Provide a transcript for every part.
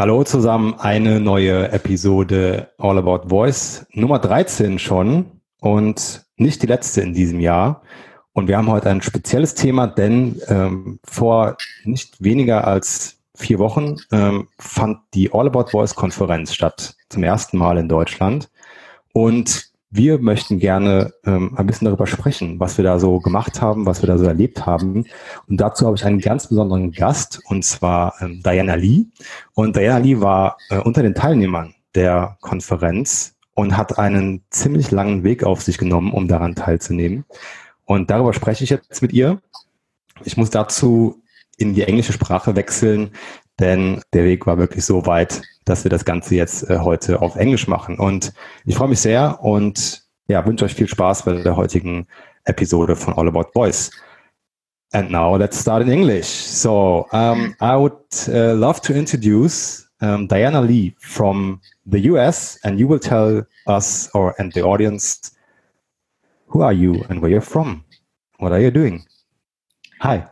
Hallo zusammen, eine neue Episode All About Voice, Nummer 13 schon und nicht die letzte in diesem Jahr. Und wir haben heute ein spezielles Thema, denn ähm, vor nicht weniger als vier Wochen ähm, fand die All About Voice Konferenz statt, zum ersten Mal in Deutschland. Und wir möchten gerne ähm, ein bisschen darüber sprechen, was wir da so gemacht haben, was wir da so erlebt haben. Und dazu habe ich einen ganz besonderen Gast, und zwar ähm, Diana Lee. Und Diana Lee war äh, unter den Teilnehmern der Konferenz und hat einen ziemlich langen Weg auf sich genommen, um daran teilzunehmen. Und darüber spreche ich jetzt mit ihr. Ich muss dazu in die englische Sprache wechseln, denn der Weg war wirklich so weit, dass wir das Ganze jetzt äh, heute auf Englisch machen. Und ich freue mich sehr und ja, wünsche euch viel Spaß bei der heutigen Episode von All About Boys. And now let's start in English. So um, I would uh, love to introduce um, Diana Lee from the US, and you will tell us or and the audience who are you and where you're from. What are you doing? Hi.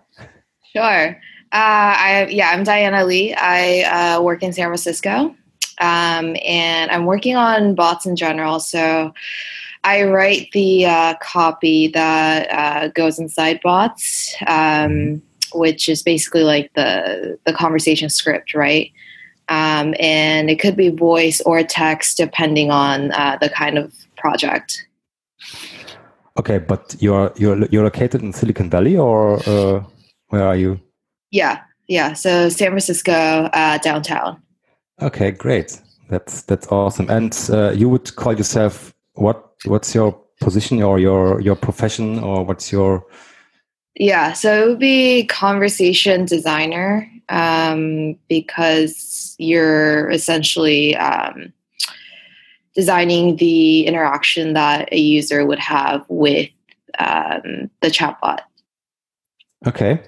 Sure. Uh, I yeah, I'm Diana Lee. I uh, work in San Francisco, um, and I'm working on bots in general. So I write the uh, copy that goes inside bots, um, which is basically like the the conversation script, right? Um, and it could be voice or text depending on uh, the kind of project. Okay, but you're you're you're located in Silicon Valley, or uh, where are you? Yeah, yeah. So San Francisco uh, downtown. Okay, great. That's that's awesome. And uh, you would call yourself what? What's your position or your your profession or what's your? Yeah, so it would be conversation designer um, because you're essentially um, designing the interaction that a user would have with um, the chatbot. Okay,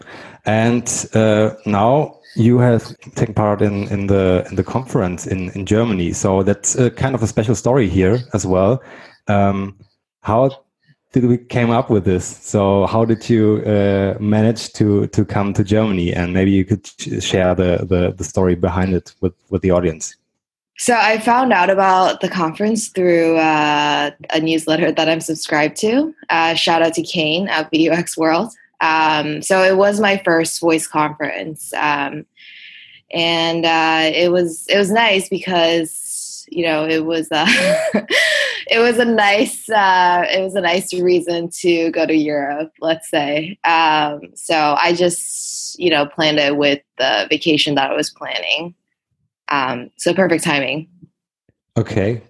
and uh, now you have taken part in, in the in the conference in, in Germany. So that's a kind of a special story here as well. Um, how did we came up with this? So how did you uh, manage to to come to Germany? And maybe you could share the, the, the story behind it with with the audience. So I found out about the conference through uh, a newsletter that I'm subscribed to. Uh, shout out to Kane at VUX World. Um, so it was my first voice conference, um, and uh, it was it was nice because you know it was uh, it was a nice uh, it was a nice reason to go to Europe. Let's say. Um, so I just you know planned it with the vacation that I was planning. Um, so perfect timing. Okay,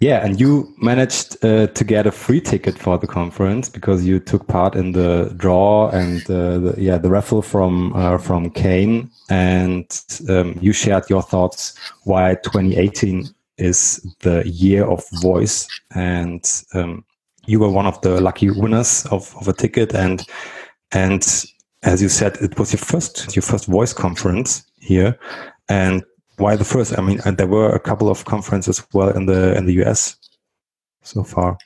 yeah, and you managed uh, to get a free ticket for the conference because you took part in the draw and uh, the, yeah the raffle from uh, from Kane, and um, you shared your thoughts why 2018 is the year of voice, and um, you were one of the lucky winners of, of a ticket, and and as you said, it was your first your first voice conference here, and why the first? I mean, there were a couple of conferences well in the in the US so far.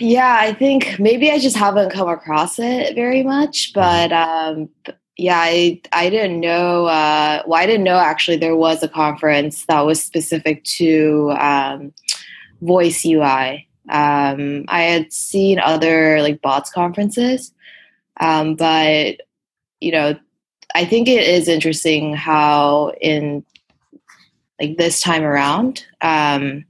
Yeah, I think maybe I just haven't come across it very much, mm-hmm. but um, yeah, I I didn't know. Uh, well, I didn't know actually there was a conference that was specific to um, voice UI. Um, I had seen other like bots conferences, um, but you know I think it is interesting how in like this time around, um,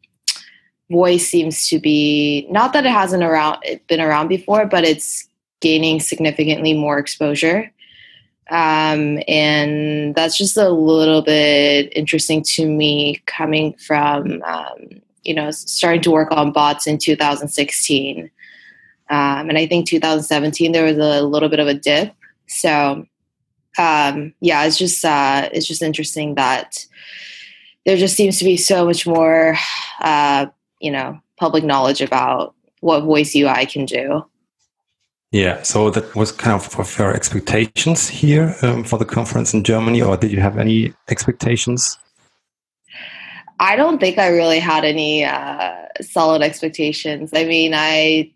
voice seems to be not that it hasn't around been around before, but it's gaining significantly more exposure. Um, and that's just a little bit interesting to me coming from um, you know starting to work on bots in 2016 um, and i think 2017 there was a little bit of a dip so um, yeah, it's just uh, it's just interesting that there just seems to be so much more, uh, you know, public knowledge about what voice UI can do. Yeah, so that was kind of of your expectations here um, for the conference in Germany, or did you have any expectations? I don't think I really had any uh, solid expectations. I mean, I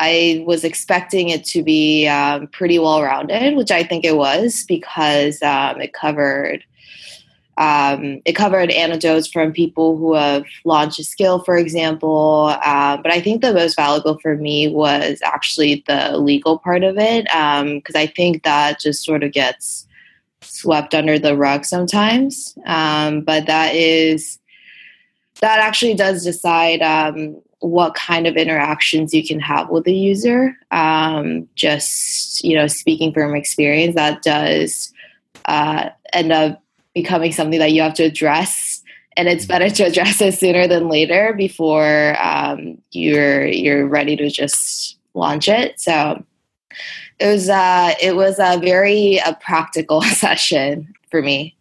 I was expecting it to be um, pretty well rounded, which I think it was because um, it covered um, it covered anecdotes from people who have launched a skill, for example. Uh, but I think the most valuable for me was actually the legal part of it, because um, I think that just sort of gets swept under the rug sometimes. Um, but that is that actually does decide um, what kind of interactions you can have with the user. Um, just you know, speaking from experience, that does uh, end up becoming something that you have to address. And it's better to address it sooner than later before um, you're you're ready to just launch it. So it was uh, it was a very a practical session for me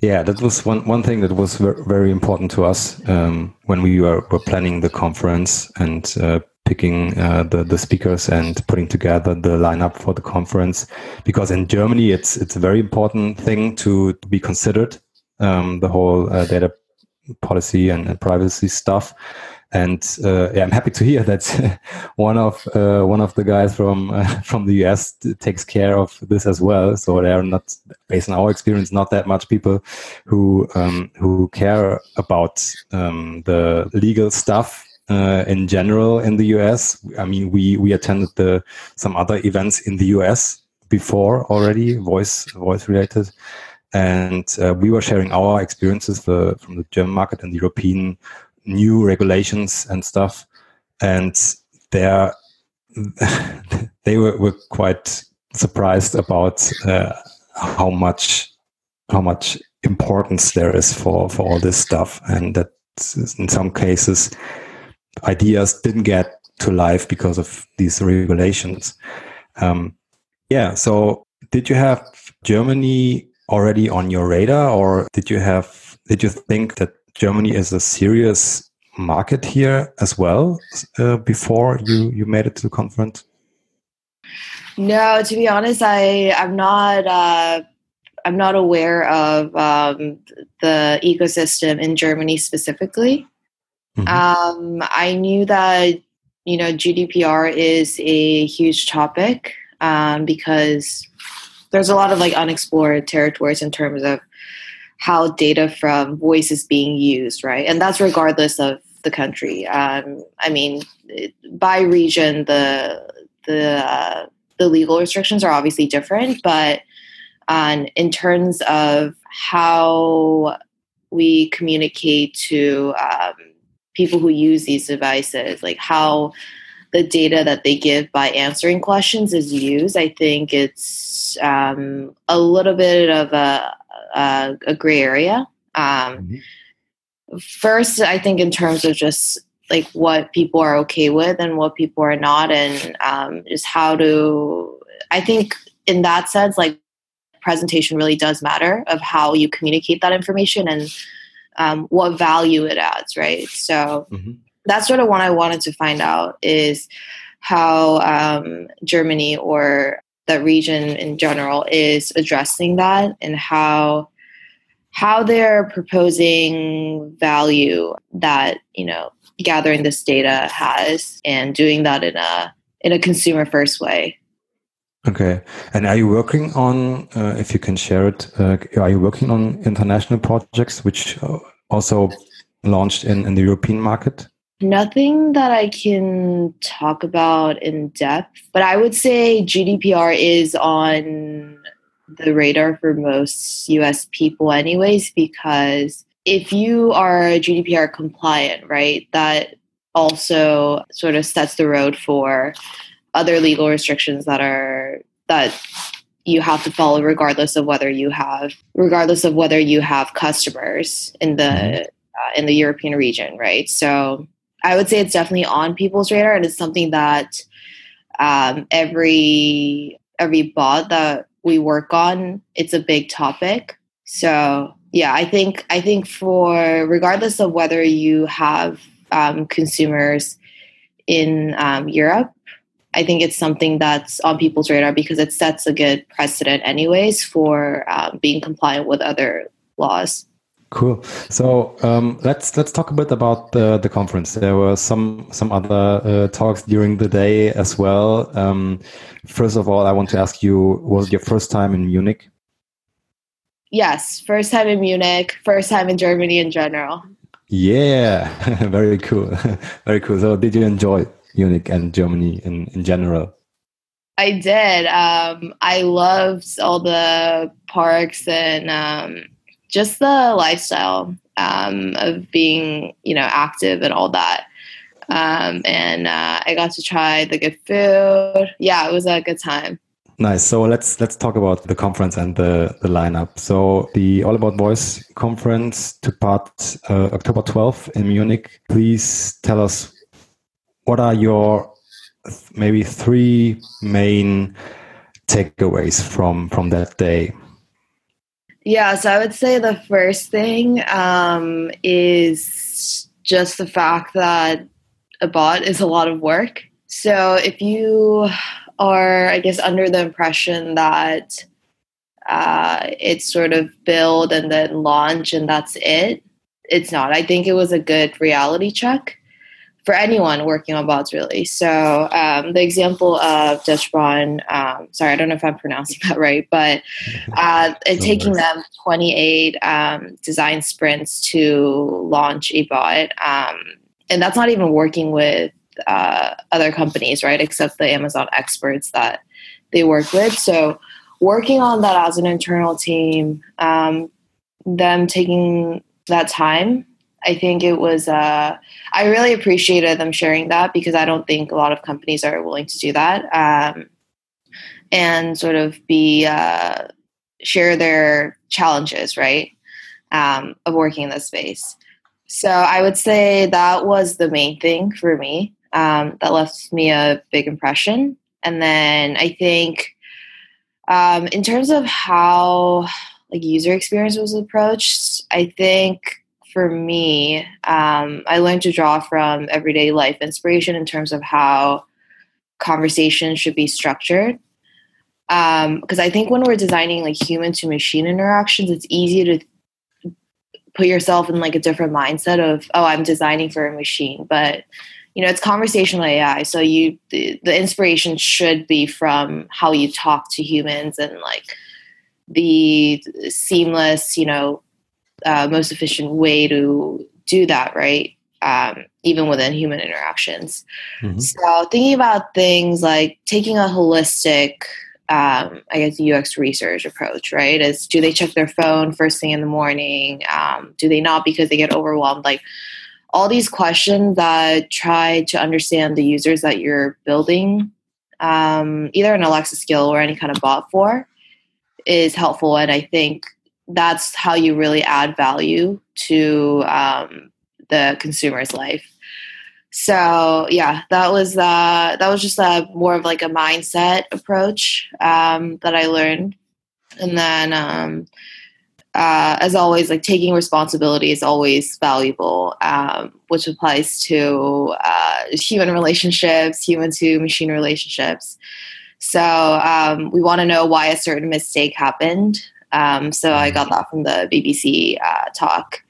yeah that was one one thing that was very important to us um, when we were, were planning the conference and uh, picking uh, the the speakers and putting together the lineup for the conference. Because in Germany it's it's a very important thing to, to be considered um, the whole uh, data policy and, and, privacy stuff and uh, yeah, I'm happy to hear that one of uh, one of the guys from uh, from the US takes care of this as well. So there are not, based on our experience, not that much people who um, who care about um, the legal stuff uh, in general in the US. I mean, we we attended the some other events in the US before already, voice voice related, and uh, we were sharing our experiences the, from the German market and the European new regulations and stuff, and there they were, were quite surprised about uh, how much how much importance there is for for all this stuff, and that in some cases ideas didn't get to life because of these regulations. Um, yeah. So, did you have Germany already on your radar, or did you have? Did you think that Germany is a serious market here as well uh, before you you made it to the conference? No, to be honest, I I'm not. Uh, I'm not aware of um, the ecosystem in Germany specifically. Mm-hmm. Um, I knew that you know GDPR is a huge topic um, because there's a lot of like unexplored territories in terms of how data from voice is being used, right? And that's regardless of the country. Um, I mean, by region, the the uh, the legal restrictions are obviously different, but um, in terms of how we communicate to um, people who use these devices, like how the data that they give by answering questions is used. I think it's um, a little bit of a, a, a gray area. Um, mm-hmm. First, I think in terms of just like what people are okay with and what people are not, and um, just how to. I think in that sense, like presentation really does matter of how you communicate that information and um, what value it adds, right? So mm-hmm. that's sort of what I wanted to find out is how um, Germany or that region in general is addressing that and how how they're proposing value that you know gathering this data has and doing that in a in a consumer first way. Okay. And are you working on uh, if you can share it uh, are you working on international projects which uh, also launched in, in the european market Nothing that I can talk about in depth, but I would say GDPR is on the radar for most US people, anyways, because if you are GDPR compliant, right, that also sort of sets the road for other legal restrictions that are that you have to follow regardless of whether you have regardless of whether you have customers in the mm-hmm. uh, in the European region, right? So I would say it's definitely on people's radar, and it's something that um, every every bot that we work on, it's a big topic. So yeah, I think I think for regardless of whether you have um, consumers in um, Europe, I think it's something that's on people's radar because it sets a good precedent, anyways, for um, being compliant with other laws. Cool. So um, let's let's talk a bit about the the conference. There were some some other uh, talks during the day as well. Um, first of all, I want to ask you: Was your first time in Munich? yes, first time in Munich, first time in Germany in general. Yeah, very cool. very cool. So, did you enjoy Munich and Germany in, in general? I did. Um, I loved all the parks and um, just the lifestyle um, of being, you know, active and all that. Um, and uh, I got to try the good food. Yeah, it was a good time. Nice. So let's let's talk about the conference and the the lineup. So the All About Voice conference took part uh, October 12th in Munich. Please tell us what are your maybe three main takeaways from from that day. Yeah, so I would say the first thing um, is just the fact that a bot is a lot of work. So if you are, I guess, under the impression that uh, it's sort of build and then launch and that's it, it's not. I think it was a good reality check for anyone working on bots, really. So um, the example of Dutchbron, um, sorry, I don't know if I'm pronouncing that right, but uh, it taking them 28 um, design sprints to launch a bot. Um, and that's not even working with uh, other companies, right? Except the Amazon experts that they work with. So, working on that as an internal team, um, them taking that time, I think it was. Uh, I really appreciated them sharing that because I don't think a lot of companies are willing to do that um, and sort of be uh, share their challenges, right, um, of working in this space. So I would say that was the main thing for me um, that left me a big impression. And then I think um, in terms of how like user experience was approached, I think for me, um, I learned to draw from everyday life inspiration in terms of how conversations should be structured. Because um, I think when we're designing like human to machine interactions, it's easy to put yourself in like a different mindset of oh i'm designing for a machine but you know it's conversational ai so you the, the inspiration should be from how you talk to humans and like the seamless you know uh, most efficient way to do that right um, even within human interactions mm-hmm. so thinking about things like taking a holistic um, I guess UX research approach, right? Is do they check their phone first thing in the morning? Um, do they not because they get overwhelmed? Like all these questions that try to understand the users that you're building, um, either an Alexa skill or any kind of bot for, is helpful. And I think that's how you really add value to um, the consumer's life so yeah that was uh that was just a more of like a mindset approach um that i learned and then um uh, as always, like taking responsibility is always valuable, um, which applies to uh, human relationships, human to machine relationships. So um, we want to know why a certain mistake happened. Um, so I got that from the BBC uh, talk,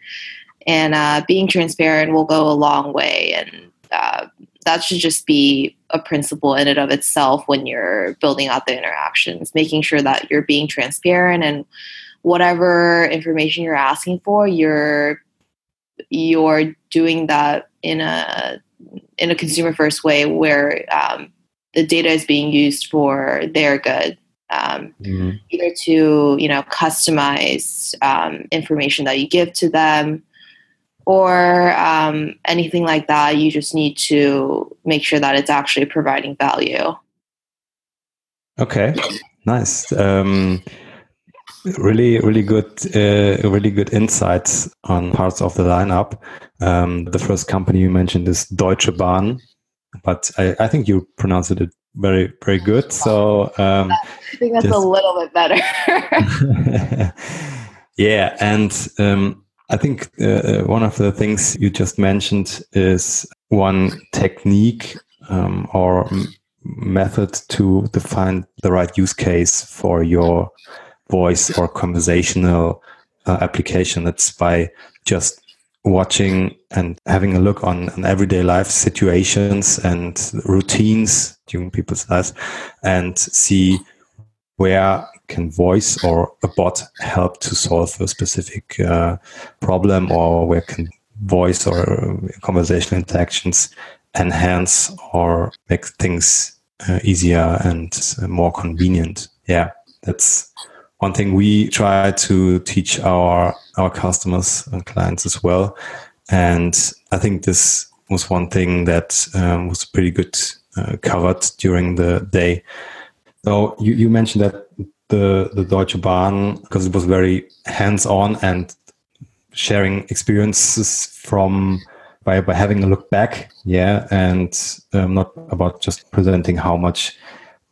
and uh, being transparent will go a long way. And uh, that should just be a principle in and of itself when you're building out the interactions, making sure that you're being transparent and whatever information you're asking for, you're you're doing that in a in a consumer first way where um, the data is being used for their good um, mm-hmm. either to you know customize um, information that you give to them or um, anything like that. You just need to make sure that it's actually providing value. Okay, nice. Um, really, really good, uh, really good insights on parts of the lineup. Um, the first company you mentioned is Deutsche Bahn, but I, I think you pronounced it very, very good. So um, I think that's just... a little bit better. yeah, and um, I think uh, uh, one of the things you just mentioned is one technique um, or method to define the right use case for your voice or conversational uh, application. That's by just watching and having a look on, on everyday life situations and routines during people's lives and see where can voice or a bot help to solve a specific uh, problem, or where can voice or conversational interactions enhance or make things uh, easier and more convenient. Yeah, that's one thing we try to teach our our customers and clients as well. And I think this was one thing that um, was pretty good uh, covered during the day. So you, you mentioned that the the Deutsche Bahn because it was very hands on and sharing experiences from by by having a look back, yeah, and um, not about just presenting how much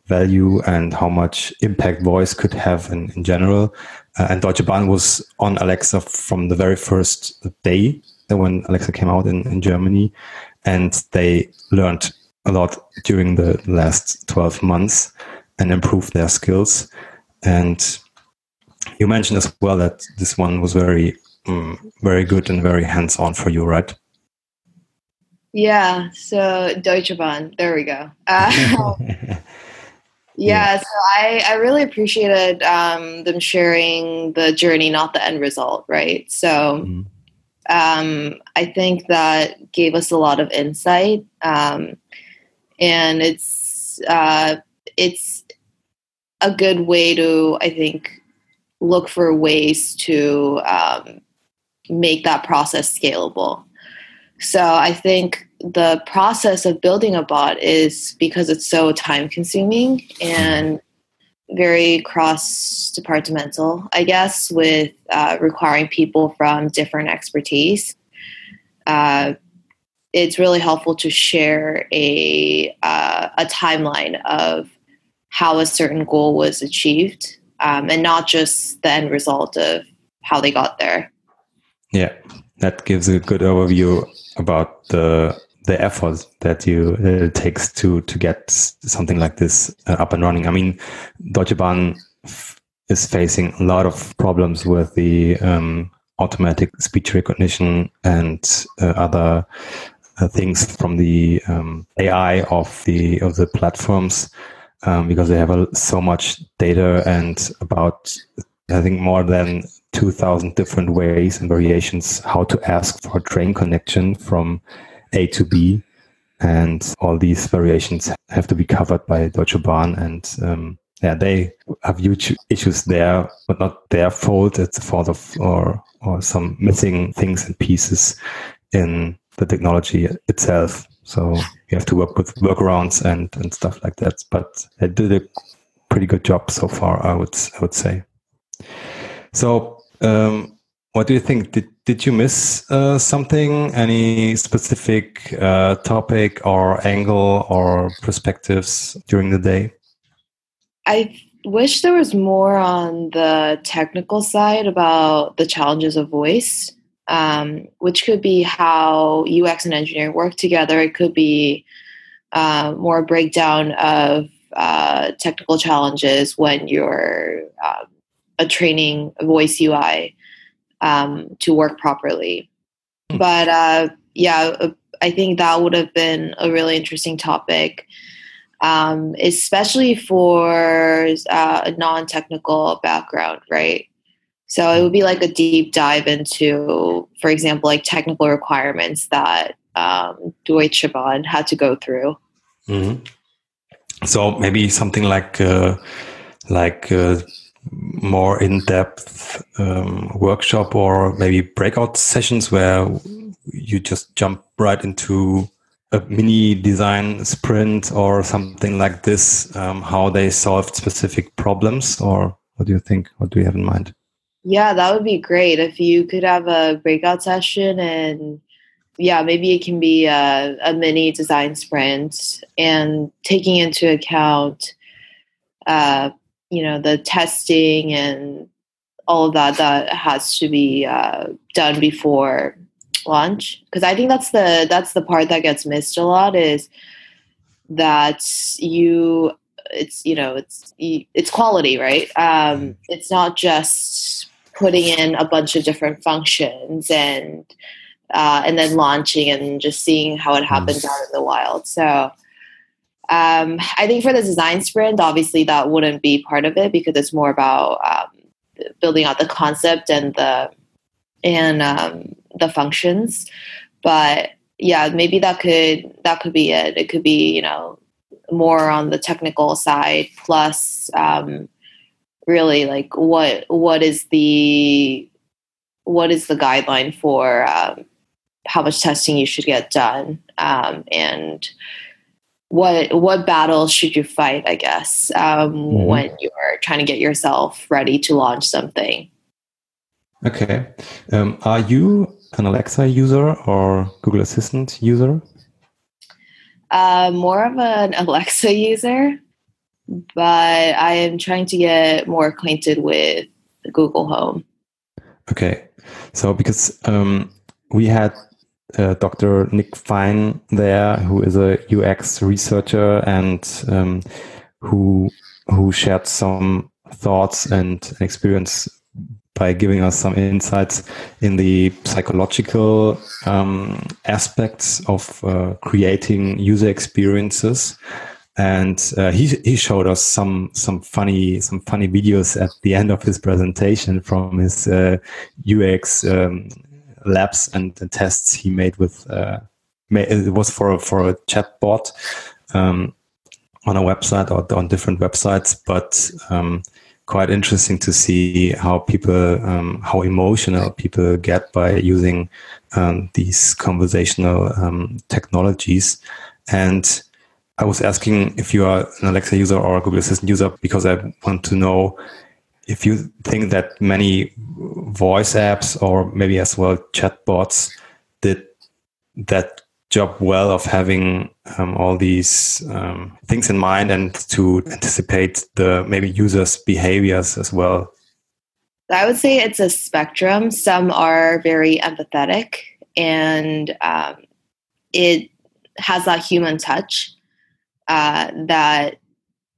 value and how much impact voice could have in, in general. Uh, and Deutsche Bahn was on Alexa from the very first day when Alexa came out in, in Germany, and they learned a lot during the last 12 months and improved their skills. And you mentioned as well that this one was very, um, very good and very hands on for you, right? Yeah, so Deutsche Bahn, there we go. Uh, yeah, yeah, so I, I really appreciated um, them sharing the journey, not the end result, right? So mm. um, I think that gave us a lot of insight, um, and it's uh, it's a good way to, I think, look for ways to um, make that process scalable. So I think the process of building a bot is because it's so time consuming and very cross departmental, I guess, with uh, requiring people from different expertise. Uh, it's really helpful to share a uh, a timeline of how a certain goal was achieved, um, and not just the end result of how they got there. Yeah, that gives a good overview about the the effort that you uh, takes to to get something like this uh, up and running. I mean, Deutsche Bahn is facing a lot of problems with the um, automatic speech recognition and uh, other uh, things from the um, AI of the of the platforms um, because they have so much data and about I think more than 2000 different ways and variations how to ask for train connection from A to B. And all these variations have to be covered by Deutsche Bahn. And um, yeah, they have huge issues there, but not their fault. It's the fault of or or some missing things and pieces in the technology itself. So you have to work with workarounds and, and stuff like that. But they did a pretty good job so far, I would I would say. So um, what do you think? Did did you miss uh, something? Any specific uh, topic or angle or perspectives during the day? I wish there was more on the technical side about the challenges of voice, um, which could be how UX and engineering work together. It could be uh, more breakdown of uh, technical challenges when you're um, a training voice UI um, to work properly. Mm-hmm. But uh, yeah, uh, I think that would have been a really interesting topic, um, especially for uh, a non technical background, right? So it would be like a deep dive into, for example, like technical requirements that um, Deutsche Bahn had to go through. Mm-hmm. So maybe something like uh, like uh, more in-depth um, workshop or maybe breakout sessions where you just jump right into a mini design sprint or something like this um, how they solved specific problems or what do you think? What do you have in mind? Yeah that would be great if you could have a breakout session and yeah maybe it can be a, a mini design sprint and taking into account uh, you know the testing and all of that that has to be uh, done before launch because i think that's the that's the part that gets missed a lot is that you it's you know it's it's quality right? Um, mm-hmm. it's not just putting in a bunch of different functions and uh, and then launching and just seeing how it happens out in the wild. So um, I think for the design sprint, obviously that wouldn't be part of it because it's more about um, building out the concept and the and um, the functions. But yeah, maybe that could that could be it. It could be you know more on the technical side plus um, really like what what is the what is the guideline for um, how much testing you should get done um, and what what battles should you fight i guess um, mm-hmm. when you're trying to get yourself ready to launch something? Okay. Um, are you an alexa user or google assistant user? Uh, more of an alexa user but i am trying to get more acquainted with google home. Okay. So because um, we had uh, Dr. Nick Fine there, who is a UX researcher and um, who who shared some thoughts and experience by giving us some insights in the psychological um, aspects of uh, creating user experiences. And uh, he he showed us some some funny some funny videos at the end of his presentation from his UX uh, um, labs and, the tests he made with uh, it was for for a chatbot um, on a website or on different websites, but um, quite interesting to see how people um, how emotional people get by using um, these conversational um, technologies and. I was asking if you are an Alexa user or a Google Assistant user because I want to know if you think that many voice apps or maybe as well chatbots did that job well of having um, all these um, things in mind and to anticipate the maybe users behaviors as well? I would say it's a spectrum. Some are very empathetic and um, it has that human touch uh, that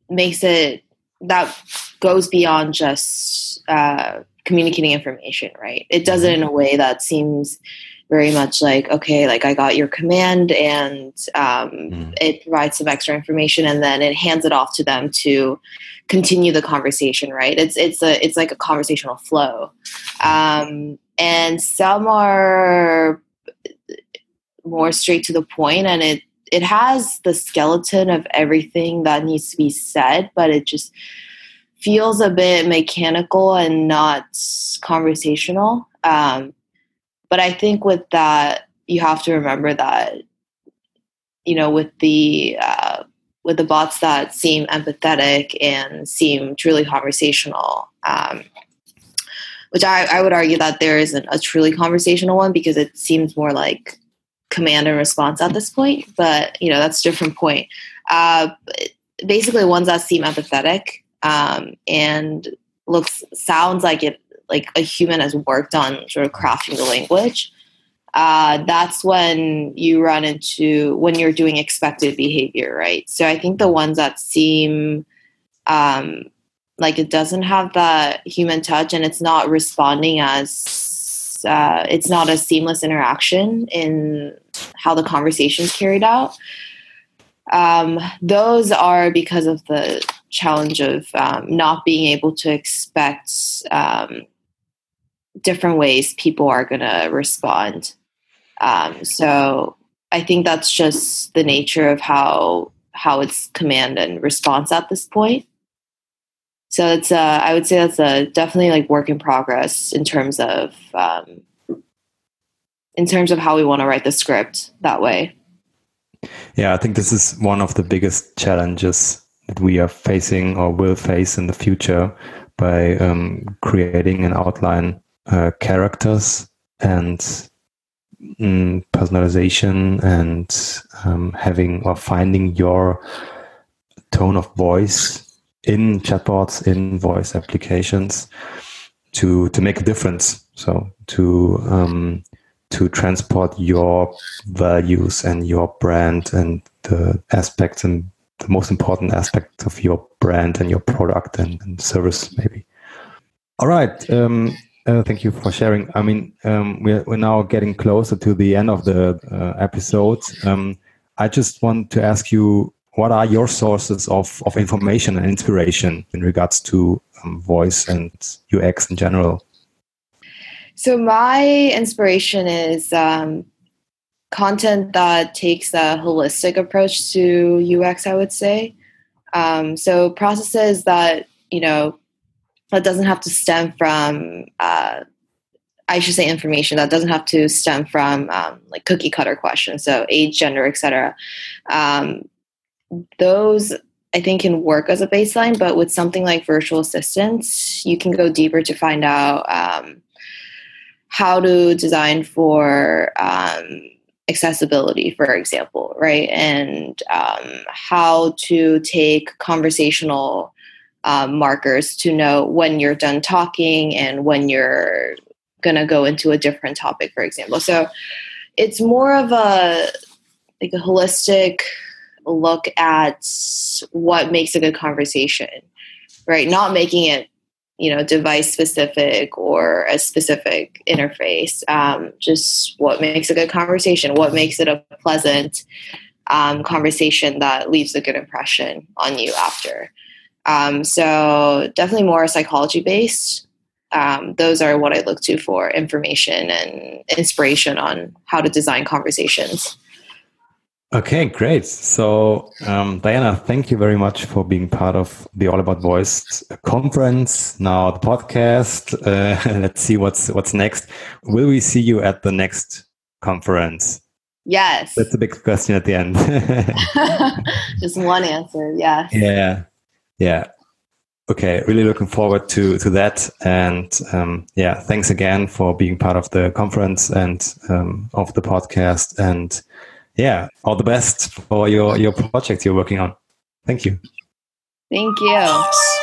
makes it that goes beyond just uh, communicating information, right? It does it in a way that seems very much like okay like i got your command and um, mm. it provides some extra information and then it hands it off to them to continue the conversation right it's it's a it's like a conversational flow um, and some are more straight to the point and it it has the skeleton of everything that needs to be said but it just feels a bit mechanical and not conversational. Um, but I think with that, you have to remember that, you know, with the uh, with the bots that seem empathetic and seem truly conversational, um, which I, I would argue that there isn't a truly conversational one because it seems more like command and response at this point. But you know, that's a different point. Uh, basically, ones that seem empathetic um, and looks sounds like it like a human has worked on sort of crafting the language uh, that's when you run into when you're doing expected behavior right so i think the ones that seem um, like it doesn't have that human touch and it's not responding as uh, it's not a seamless interaction in how the conversation is carried out um, those are because of the challenge of um, not being able to expect um, different ways people are going to respond. Um, so I think that's just the nature of how how it's command and response at this point. So it's uh, I would say that's a definitely like work in progress in terms of um, in terms of how we want to write the script that way. Yeah, I think this is one of the biggest challenges that we are facing or will face in the future by um, creating and outline uh, characters and mm, personalization and um, having or finding your tone of voice in chatbots in voice applications to to make a difference so to um, to transport your values and your brand and the aspects and the most important aspects of your brand and your product and, and service, maybe. All right. Um, uh, thank you for sharing. I mean, um, we're, we're now getting closer to the end of the uh, episode. Um, I just want to ask you what are your sources of, of information and inspiration in regards to um, voice and UX in general? So my inspiration is um, content that takes a holistic approach to UX. I would say um, so processes that you know that doesn't have to stem from. Uh, I should say information that doesn't have to stem from um, like cookie cutter questions, so age, gender, etc. Those I think can work as a baseline, but with something like virtual assistants, you can go deeper to find out um, how to design for um, accessibility, for example, right? And um, how to take conversational um, markers to know when you're done talking and when you're going to go into a different topic, for example. So it's more of a like a holistic look at what makes a good conversation, right? Not making it you know device specific or a specific interface um, just what makes a good conversation what makes it a pleasant um, conversation that leaves a good impression on you after. Um, so definitely more psychology based. Um, those are what i look to for information and inspiration on how to design conversations Okay, great. So, um, Diana, thank you very much for being part of the All About Voice conference. Now, the podcast. Uh, let's see what's what's next. Will we see you at the next conference? Yes. That's a big question at the end. Just one answer. Yeah. Yeah. Yeah. Okay. Really looking forward to to that. And um, yeah, thanks again for being part of the conference and um, of the podcast and yeah, all the best for your your project you're working on. Thank you. Thank you.